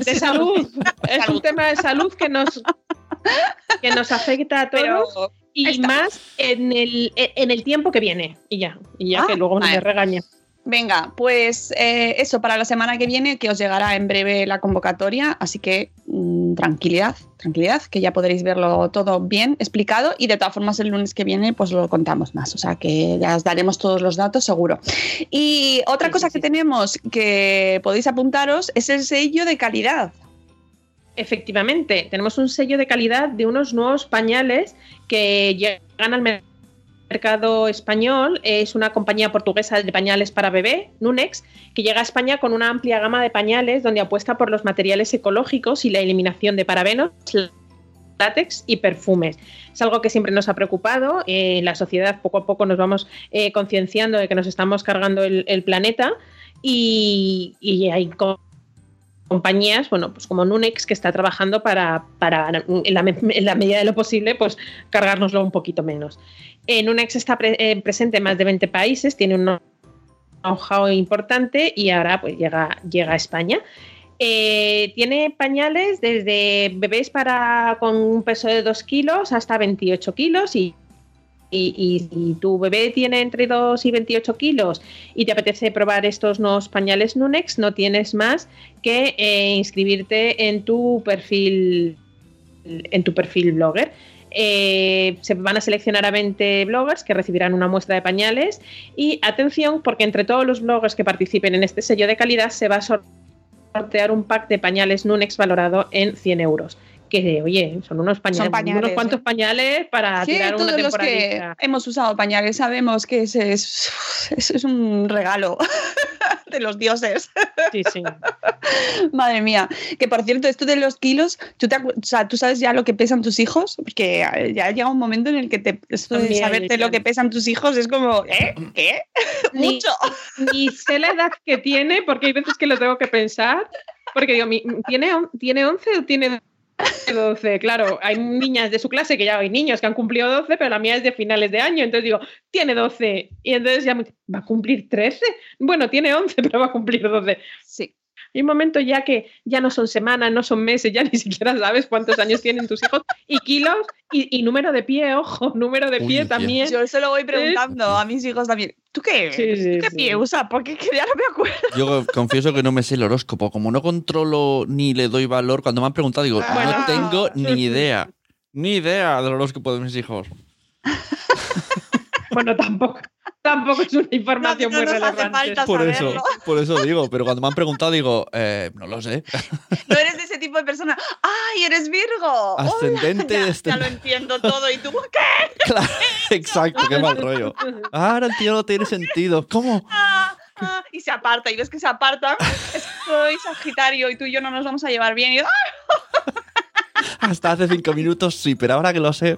de salud. Es un tema de salud que nos, que nos afecta a todos. Pero y más en el, en el tiempo que viene. Y ya, y ya Ah, que luego no vale. me regaña. venga, pues eh, eso para la semana que viene, que os llegará en breve la convocatoria. Así que mm, tranquilidad, tranquilidad, que ya podréis verlo todo bien explicado. Y de todas formas, el lunes que viene, pues lo contamos más. O sea que ya os daremos todos los datos, seguro. Y otra Sí, cosa sí, que sí. tenemos que podéis apuntaros es el sello de calidad. Efectivamente, tenemos un sello de calidad de unos nuevos pañales que llegan al mer- mercado español. Es una compañía portuguesa de pañales para bebé, Nunex, que llega a España con una amplia gama de pañales donde apuesta por los materiales ecológicos y la eliminación de parabenos, látex y perfumes. Es algo que siempre nos ha preocupado. En la sociedad poco a poco nos vamos eh, concienciando de que nos estamos cargando el, planeta y, hay compañías, bueno, pues como Nunex, que está trabajando para, para en, la, en la medida de lo posible, pues cargárnoslo un poquito menos. Eh, Nunex está pre- eh, presente en más de 20 países, tiene un know-how importante y ahora pues llega, llega a España. Eh, tiene pañales desde bebés para con un peso de 2 kilos hasta 28 kilos y, y- si tu bebé tiene entre 2 y 28 kilos y te apetece probar estos nuevos pañales Nunex, no tienes más que eh, inscribirte en tu perfil en tu perfil blogger. Eh, se van a seleccionar a 20 bloggers que recibirán una muestra de pañales y atención porque entre todos los bloggers que participen en este sello de calidad se va a sortear un pack de pañales Nunex valorado en 100 euros. Que, oye, son unos pañales, Son pañales, unos cuantos ¿eh? pañales para Sí, tirar una todos los que hemos usado pañales sabemos que ese es, ese es un regalo de los dioses. Sí, sí. Madre mía. Que por cierto, esto de los kilos, ¿tú, te o sea, ¿tú sabes ya lo que pesan tus hijos? Porque eh, ya llega un momento en el que te, esto de También, saberte lo que pesan tus hijos es como, ¿eh? ¿Qué? Ni- Mucho. Ni sé la edad que tiene, porque hay veces que lo tengo que pensar. Porque digo, ¿tiene, ¿tiene 11 o tiene 12? Claro, hay niñas de su clase que ya hay niños que han cumplido 12, pero la mía es de finales de año. Entonces digo, tiene 12. Y entonces ya me ¿va a cumplir 13? Bueno, tiene 11, pero va a cumplir 12. Sí. Hay un momento ya que ya no son semanas, no son meses, ya ni siquiera sabes cuántos años tienen tus hijos y kilos y, y número de pie, ojo, número de Uy, pie también. Yo se lo voy preguntando a mis hijos también. ¿Tú qué? Sí, sí, ¿Qué sí. pie usa? Porque que ya no me acuerdo. Yo confieso que no me sé el horóscopo. Como no controlo ni le doy valor, cuando me han preguntado digo, Bueno. no tengo ni idea. Ni idea del horóscopo de mis hijos. Bueno, tampoco, tampoco es una información No, no muy nos hace relevante. falta. Por eso, por eso digo. Pero cuando me han preguntado digo, eh, no lo sé. No eres de ese tipo de persona. ¡Ay, eres Virgo! Ascendente Hola, ya, este- ya lo entiendo todo. ¿Y tú qué? Claro, exacto, qué mal rollo. Ahora el tío no tiene sentido. ¿Cómo? Ah, ah, y se aparta. Y ves que se aparta. Es que soy Sagitario y tú y yo no nos vamos a llevar bien. Y yo, ¡ah, Hasta hace cinco minutos sí, pero ahora que lo sé.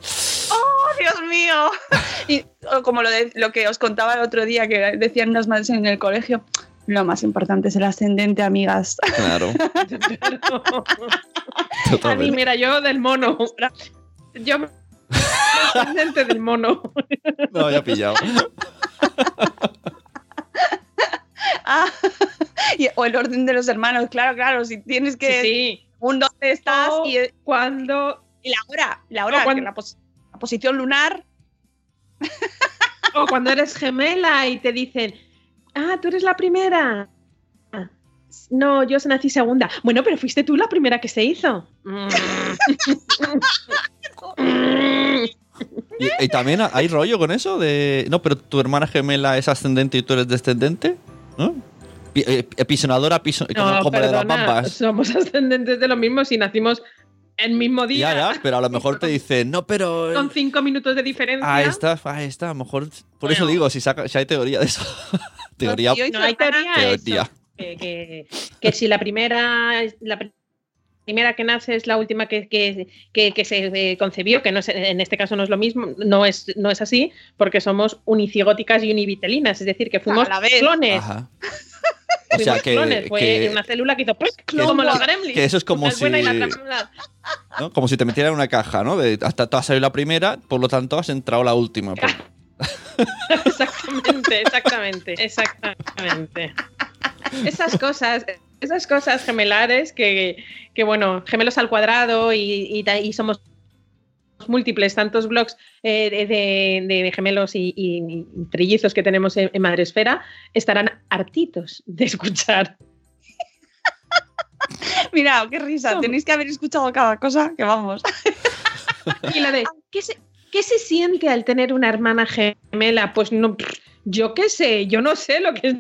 Y o como lo, de, lo que os contaba el otro día, que decían las madres en el colegio. Lo más importante es el ascendente, amigas. Claro, A mí, mira, yo del mono. Yo ascendente del mono. No, ya he pillado. Ah, y- o el orden de los hermanos, claro, claro. Si tienes que. Sí, Un dónde estás y, cuando y la hora. La hora, O cuando- que la, pos- la posición lunar. O cuando eres gemela y te dicen, ah, tú eres la primera. No, yo nací segunda. Bueno, pero fuiste tú la primera que se hizo. ¿Y, y también hay rollo con eso de. No, pero tu hermana gemela es ascendente y tú eres descendente. ¿No? Pi- eh, Episonadora, piso, como, No, como de las perdona, bambas. somos ascendentes de lo mismo si nacimos el mismo día. Ya, ya, pero a lo mejor te dicen, no, pero. Con cinco minutos de diferencia. Ahí está, ahí está. A lo mejor. Por eso digo, si, saca, si hay teoría de eso. teoría. No hay teoría, Teoría. eso, que, que- que si la primera, la pr- primera que nace es la última que, que- que- que se eh, concebió, que no es- en este caso no es lo mismo, no es, no es así, porque somos unicigóticas y univitelinas, es decir, que fuimos A la vez. clones. Ajá. O sea que, clones, fue que- una célula que hizo que- como los gremlins. que eso es como si- como si te metieran en una caja, ¿no? De, hasta tú has salido la primera, por lo tanto has entrado la última. Pues, Exactamente, exactamente, exactamente. Esas cosas, esas cosas gemelares que, que, bueno, gemelos al cuadrado y, y somos múltiples, tantos blogs eh, de, de- de gemelos y, y- y trillizos que tenemos en, en Madresfera, estarán hartitos de escuchar. Mira, qué risa. Tenéis que haber escuchado cada cosa que vamos. Y la de, ¿qué se, qué se siente al tener una hermana gemela? Pues no, yo qué sé, yo no sé lo que es,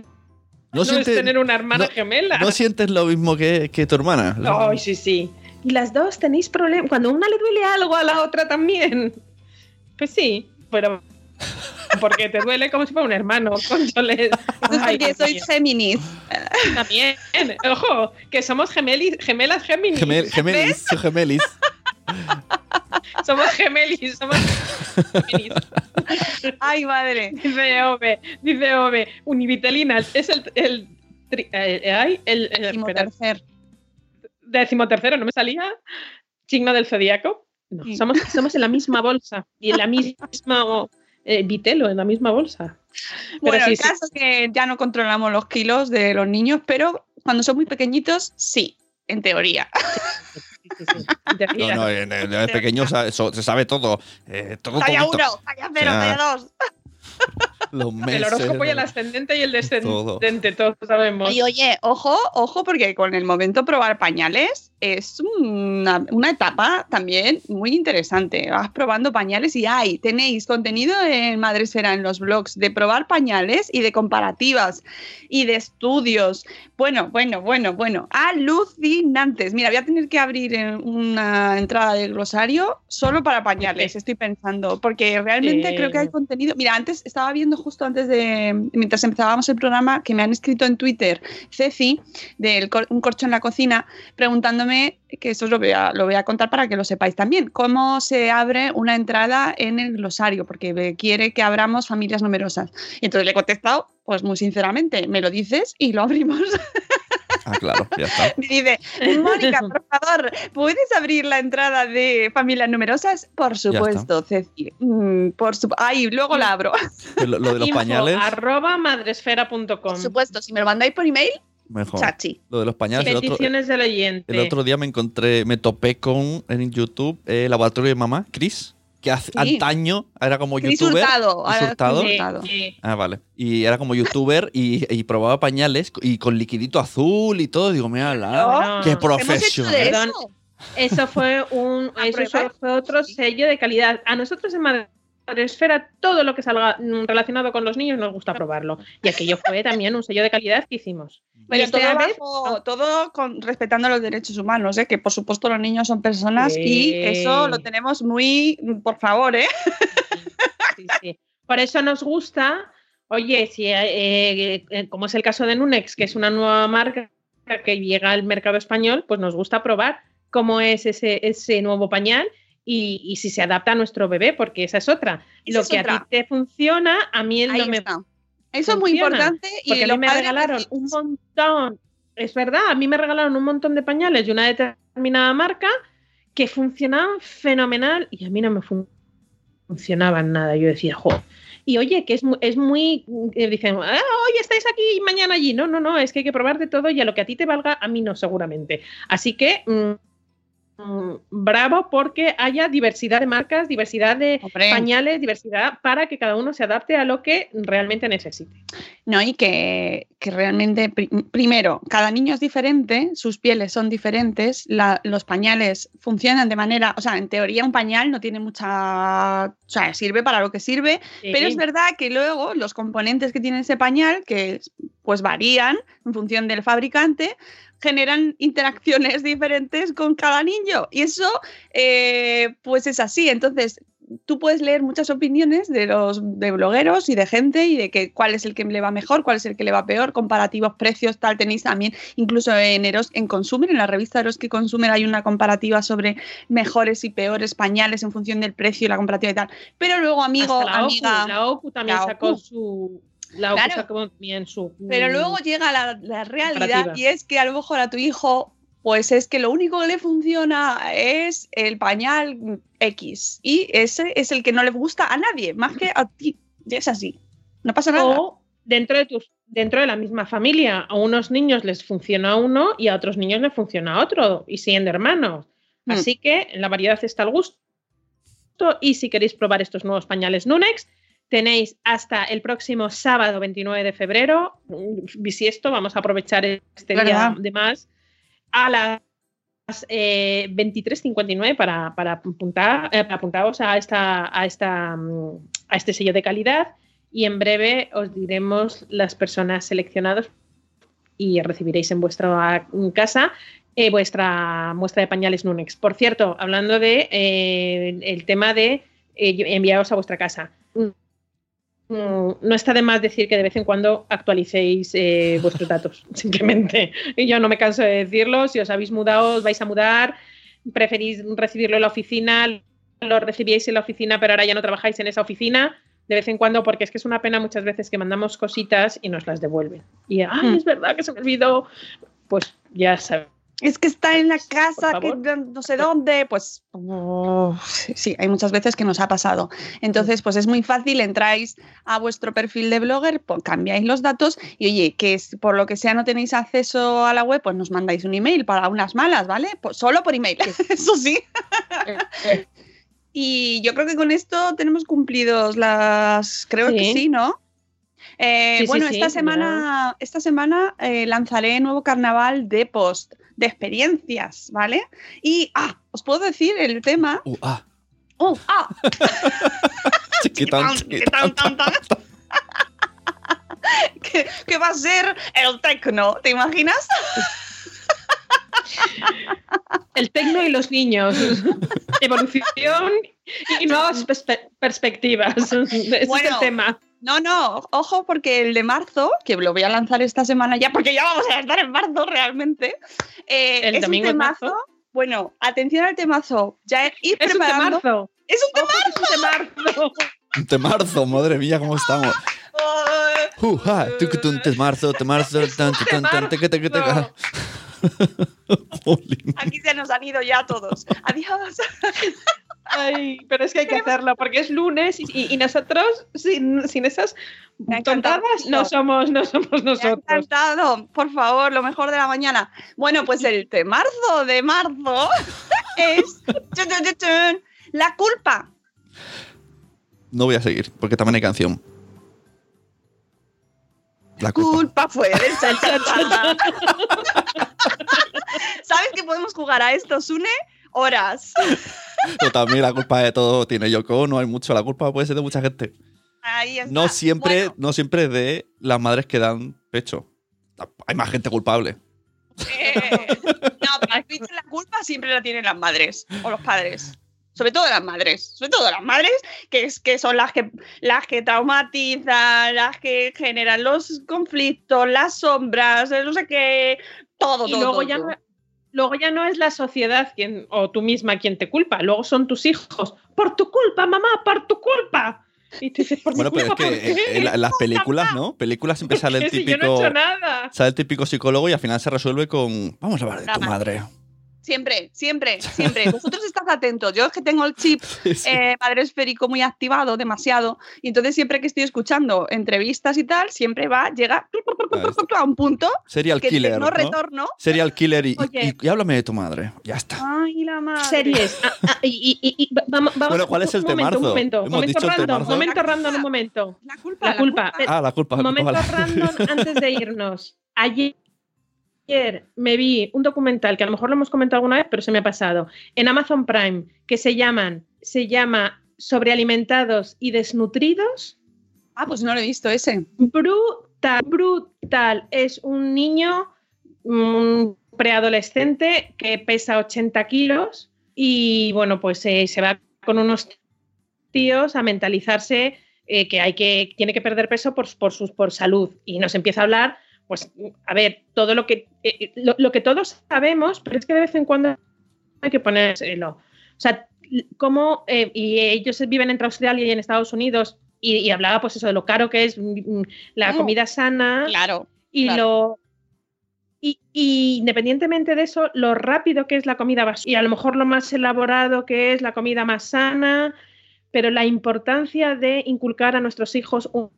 no es sientes- tener una hermana no- gemela. ¿No sientes lo mismo que, que tu hermana? Ay, sí, sí. Y las dos tenéis problemas. Cuando una le duele algo, a la otra también. Pues sí, pero. Porque te duele como si fuera un hermano, concholes. Porque mío. Géminis. También. Ojo, que somos gemeli- gemelas Géminis. Gemel- gemelis, gemelis. Somos gemelis, somos Géminis. Ay, madre. Dice Ove, dice Ove, univitelinas. Es el. el, tri- eh, ay, el, el-. Decimotercero, ¿no me salía? Signo del zodiaco. No, somos, somos en la misma bolsa y en la misma eh, vitelo, en la misma bolsa. Pero Bueno, sí, el sí. caso es que ya no controlamos los kilos de los niños, pero cuando son muy pequeñitos, sí, en teoría. sí, sí, sí. En teoría. No, no, en el, en so- se sabe todo. Eh, todo Talla todito. uno, talla cero, Ya. talla dos. Los el horóscopo y el ascendente y el Todo. descendente, todos sabemos. Y oye, ojo, ojo, porque con el momento probar pañales es una, una etapa también muy interesante. Vas probando pañales y hay, tenéis contenido en Madresfera en los blogs de probar pañales y de comparativas y de estudios. Bueno, bueno, bueno, bueno, alucinantes. Mira, voy a tener que abrir eh, una entrada de glosario solo para pañales, estoy pensando, porque realmente creo que hay contenido. Mira, antes estaba viendo justo antes de, mientras empezábamos el programa, que me han escrito en Twitter Ceci, del Un Corcho en la Cocina, preguntándome, que eso os lo voy, a, lo voy a contar para que lo sepáis también, cómo se abre una entrada en el glosario, porque quiere que abramos familias numerosas. Y entonces le he contestado, pues muy sinceramente, me lo dices y lo abrimos. Ah, claro, ya está. Y dice, Mónica, por favor, ¿puedes abrir la entrada de familias numerosas? Por supuesto, Ceci. Mm, por su... Ay, luego la abro. Lo, lo de los Info pañales. arroba madresfera.com. Por supuesto, si me lo mandáis por email, Mejor. chachi. Lo de los pañales. el otro- Peticiones del oyente. El otro día me encontré, me topé con en YouTube eh, el laboratorio de mamá, Chris, que hace, Sí. antaño era como Chris youtuber. Hurtado, Hurtado. Sí, sí. Ah, vale. Y era como youtuber y, y probaba pañales y con liquidito azul y todo. Digo, mira, la, No. qué Hemos Hemos hecho profesional. eso. Eso fue un eso fue otro sello de calidad. A nosotros en Madresfera todo lo que salga relacionado con los niños nos gusta probarlo. Y aquello fue también un sello de calidad que hicimos. Y todo, vez- bajo- todo con, respetando los derechos humanos, ¿eh? que por supuesto los niños son personas y eso lo tenemos muy, por favor, ¿eh? Sí, sí. Por eso nos gusta, oye, si eh, eh, como es el caso de Nunex, que es una nueva marca que llega al mercado español, pues nos gusta probar cómo es ese, ese nuevo pañal y, y si se adapta a nuestro bebé, porque esa es otra. Esa Lo es que a ti te funciona, a mí él no me está. Eso es muy importante y porque a mí me regalaron un montón, es verdad, a mí me regalaron un montón de pañales de una determinada marca que funcionaban fenomenal y a mí no me fun- funcionaban nada. Yo decía, jo. Y oye, que es, mu- es muy. eh, dicen, "Ah, hoy estáis aquí y mañana allí. No, no, no, es que hay que probar de todo y a lo que a ti te valga, a mí no, seguramente. Así que. mm, Bravo porque haya diversidad de marcas, diversidad de Hombre. pañales, diversidad para que cada uno se adapte a lo que realmente necesite. No, y que, que realmente, pri- primero, cada niño es diferente, sus pieles son diferentes, la- los pañales funcionan de manera, o sea, en teoría un pañal no tiene mucha, o sea, sirve para lo que sirve, pero es verdad que luego los componentes que tiene ese pañal, que pues varían en función del fabricante, generan interacciones diferentes con cada niño. Y eso, eh, pues es así. Entonces, tú puedes leer muchas opiniones de los de blogueros y de gente y de que cuál es el que le va mejor, cuál es el que le va peor, comparativos, precios, tal. Tenéis también, incluso en Eros, en Consumer, en la revista Eros que Consumer hay una comparativa sobre mejores y peores pañales en función del precio y la comparativa y tal. Pero luego, amigo, Hasta la amiga. OCU, la OCU también la sacó OCU. su. La Claro. sacó también su. Pero mm, luego llega la, la realidad y es que a lo mejor a tu hijo, pues es que lo único que le funciona es el pañal X. Y ese es el que no le gusta a nadie, más que a ti. Y es así. No pasa nada. O dentro de tus dentro de la misma familia, a unos niños les funciona uno y a otros niños les funciona otro, y siendo hermanos. Mm. Así que en la variedad está el gusto. Y si queréis probar estos nuevos pañales Nunex, tenéis hasta el próximo sábado 29 de febrero, mm, bisiesto, vamos a aprovechar este ¿Verdad? día de más, a las eh, 23.59 para, para apuntar, eh, para apuntaros a, esta, a, esta, mm, a este sello de calidad y en breve os diremos las personas seleccionadas y recibiréis en vuestra casa eh, vuestra muestra de pañales Nunex. Por cierto, hablando de eh, el tema de eh, enviaros a vuestra casa. Mm, No está de más decir que de vez en cuando actualicéis eh, vuestros datos, simplemente. Y yo no me canso de decirlo. Si os habéis mudado, os vais a mudar, preferís recibirlo en la oficina, lo recibíais en la oficina, pero ahora ya no trabajáis en esa oficina, de vez en cuando, porque es que es una pena muchas veces que mandamos cositas y nos las devuelven. Y, ay, Hmm. es verdad que se me olvidó. Pues ya sabes. Es que está en la casa, que no sé dónde, pues oh, sí, hay muchas veces que nos ha pasado. Entonces, pues es muy fácil, entráis a vuestro perfil de blogger, pues, cambiáis los datos y oye, que es- por lo que sea no tenéis acceso a la web, pues nos mandáis un email para unas malas, ¿vale? Pues solo por email, eso sí. Y yo creo que con esto tenemos cumplidos las, creo que Sí. ¿no? Eh, Sí, bueno, sí, esta semana, esta semana eh, lanzaré nuevo carnaval de post, de experiencias, ¿vale? Y, ah, os puedo decir el tema. Uh, ah, ¡Oh, ah! chiquitán, Tan, chiquitán. tan, tan, tan. que, que va a ser el tecno, ¿te imaginas? El tecno y los niños. Evolución y nuevas perspe- perspectivas. Ese es Bueno, el tema. No, no, ojo, porque el de marzo, que lo voy a lanzar esta semana ya, porque ya vamos a estar en marzo realmente. eh, El es domingo un temazo. marzo. Bueno, atención al temazo. Ya ir Es un preparando. temarzo. Es un Ojo, que es un temarzo. Un temarzo, madre mía, cómo estamos. temazo. Uh, tucutun, temarzo, temarzo. Jolín. Aquí se nos han ido ya todos. Adiós. Ay, pero es que hay que hacerlo porque es lunes y, y- y nosotros sin, sin esas Me tontadas no somos, no somos Me ha nosotros. encantado, por favor, lo mejor de la mañana. Bueno, pues el temarzo de marzo es la culpa. No voy a seguir, porque también hay canción. La culpa. Culpa fue del. ¿Sabes que podemos jugar a esto, Sune? Horas. Pero también la culpa de todo tiene Yoko, no hay mucho. La culpa puede ser de mucha gente. Ahí está. No siempre, Bueno, no siempre de las madres que dan pecho. Hay más gente culpable. eh, no, pero la culpa siempre la tienen las madres o los padres. Sobre todo las madres, sobre todo las madres, que, es, que son las que, las que traumatizan, las que generan los conflictos, las sombras, el no sé qué, todo, Y todo. luego todo, ya, todo. Luego ya no es la sociedad quien, o tú misma quien te culpa, luego son tus hijos. Por tu culpa, mamá, por tu culpa. Y tú dices, por Bueno, mi pero es culpa, que ¿por qué? en, en la- en las películas, ¿no? Películas siempre sale el Que si yo no he típico. hecho nada. Sale el típico psicólogo y al final se resuelve con. Vamos a hablar de tu madre. Siempre, siempre, siempre. Vosotros estad atentos. Yo es que tengo el chip Sí, sí. eh, padre esférico muy activado, demasiado. Y entonces siempre que estoy escuchando entrevistas y tal, siempre va, llega a un punto Serial que killer. no ¿no? retorno. Serial killer y, y- y- háblame de tu madre. Ya está. Ay, la madre. Series. Ah, ah, y, y- y- y va- vamos, vamos- Bueno, ¿cuál es el un momento? Un momento, Hemos momento random, temarzo. momento random, culpa. un momento. La culpa. La culpa. Ah, la culpa. Momento vale. random antes de irnos. Ayer me vi un documental que a lo mejor lo hemos comentado alguna vez, pero se me ha pasado. En Amazon Prime, que se llaman, se llama Sobrealimentados y Desnutridos. Ah, pues no lo he visto ese. Brutal, brutal. Es un niño, un preadolescente que pesa 80 kilos y bueno, pues eh, se va con unos tíos a mentalizarse eh, que hay que tiene que perder peso por, por, sus, por salud y nos empieza a hablar pues a ver todo lo que eh, lo, lo que todos sabemos pero es que de vez en cuando hay que ponérselo o sea cómo eh, y ellos viven entre Australia y en Estados Unidos y, y hablaba pues eso de lo caro que es mm, la Mm. comida sana Claro. y claro. lo y, y independientemente de eso, lo rápido que es la comida bas- y a lo mejor lo más elaborado que es la comida más sana, pero la importancia de inculcar a nuestros hijos un-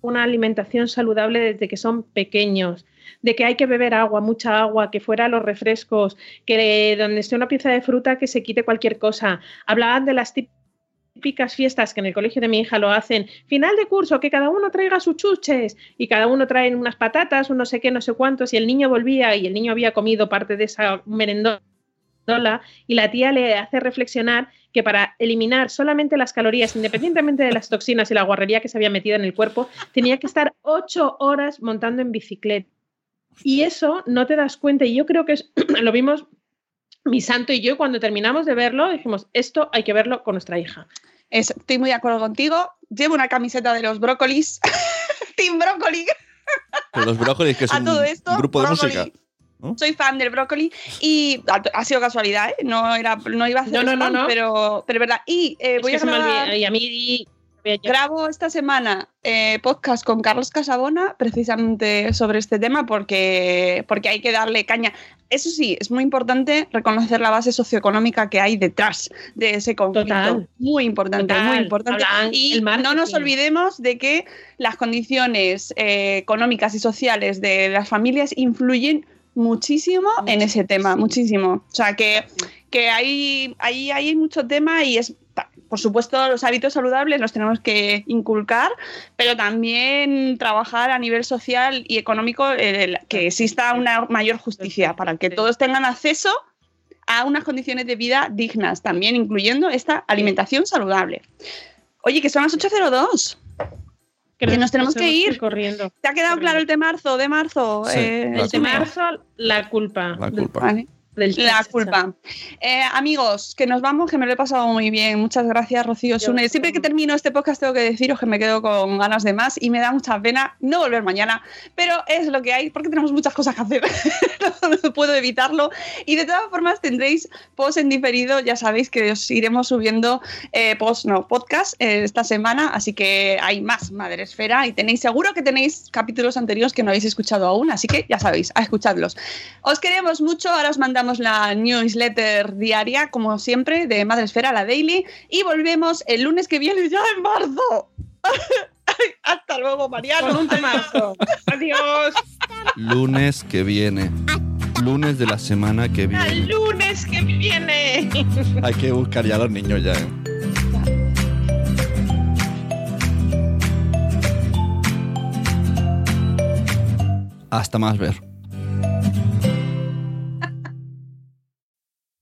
una alimentación saludable desde que son pequeños, de que hay que beber agua, mucha agua, que fuera los refrescos, que donde esté una pieza de fruta que se quite cualquier cosa. Hablaban de las típicas fiestas que en el colegio de mi hija lo hacen, final de curso, que cada uno traiga sus chuches y cada uno trae unas patatas, un no sé qué, no sé cuántos, y el niño volvía y el niño había comido parte de esa y la tía le hace reflexionar que para eliminar solamente las calorías, independientemente de las toxinas y la guarrería que se había metido en el cuerpo, tenía que estar ocho horas montando en bicicleta. Y eso no te das cuenta, y yo creo que es, lo vimos mi santo y yo, cuando terminamos de verlo, dijimos, esto hay que verlo con nuestra hija. Es- estoy muy de acuerdo contigo. Llevo una camiseta de los brócolis. Team Brócoli. Pero los brócolis, que es un esto. grupo de brócoli. música. ¿No? Soy fan del brócoli y ha, sido casualidad, ¿eh? No, era, no iba a hacer No, no, no, spam, no. Pero, pero es verdad. Y eh, voy a grabar- y a mí Grabo esta semana eh, podcast con Carlos Casabona precisamente sobre este tema porque, porque hay que darle caña. Eso sí, es muy importante reconocer la base socioeconómica que hay detrás de ese conflicto. Total. Muy importante, Total. muy importante. Hablan Y no nos olvidemos de que las condiciones eh, económicas y sociales de las familias influyen muchísimo en ese tema, muchísimo. O sea, que, que ahí, ahí hay mucho tema y es, por supuesto, los hábitos saludables los tenemos que inculcar, pero también trabajar a nivel social y económico eh, el- que exista una mayor justicia para que todos tengan acceso a unas condiciones de vida dignas, también incluyendo esta alimentación saludable. Oye, que son las 8.02. Que nos tenemos que ir. corriendo. ¿Te ha quedado claro el de marzo? De marzo. Sí, Eh, la El de culpa. marzo, la culpa. La culpa. Vale. Del La culpa. Eh, amigos, que nos vamos, que me lo he pasado muy bien. Muchas gracias, Rocío Sune. Siempre que termino este podcast tengo que deciros que me quedo con ganas de más y me da mucha pena no volver mañana, pero es lo que hay porque tenemos muchas cosas que hacer. no, no puedo evitarlo. Y de todas formas tendréis post en diferido. Ya sabéis que os iremos subiendo eh, post, no, podcast eh, esta semana, así que hay más Madre Esfera y tenéis seguro que tenéis capítulos anteriores que no habéis escuchado aún, así que ya sabéis, a escuchadlos. Os queremos mucho, ahora os mandamos terminamos la newsletter diaria, como siempre, de Madre Esfera, la Daily, y volvemos el lunes que viene ya en marzo. Hasta luego, Mariano. Con un temazo. Adiós. Lunes que viene. Lunes de la semana que Al viene. lunes que viene. Hay que buscar ya a los niños ya. ¿eh? Hasta más ver.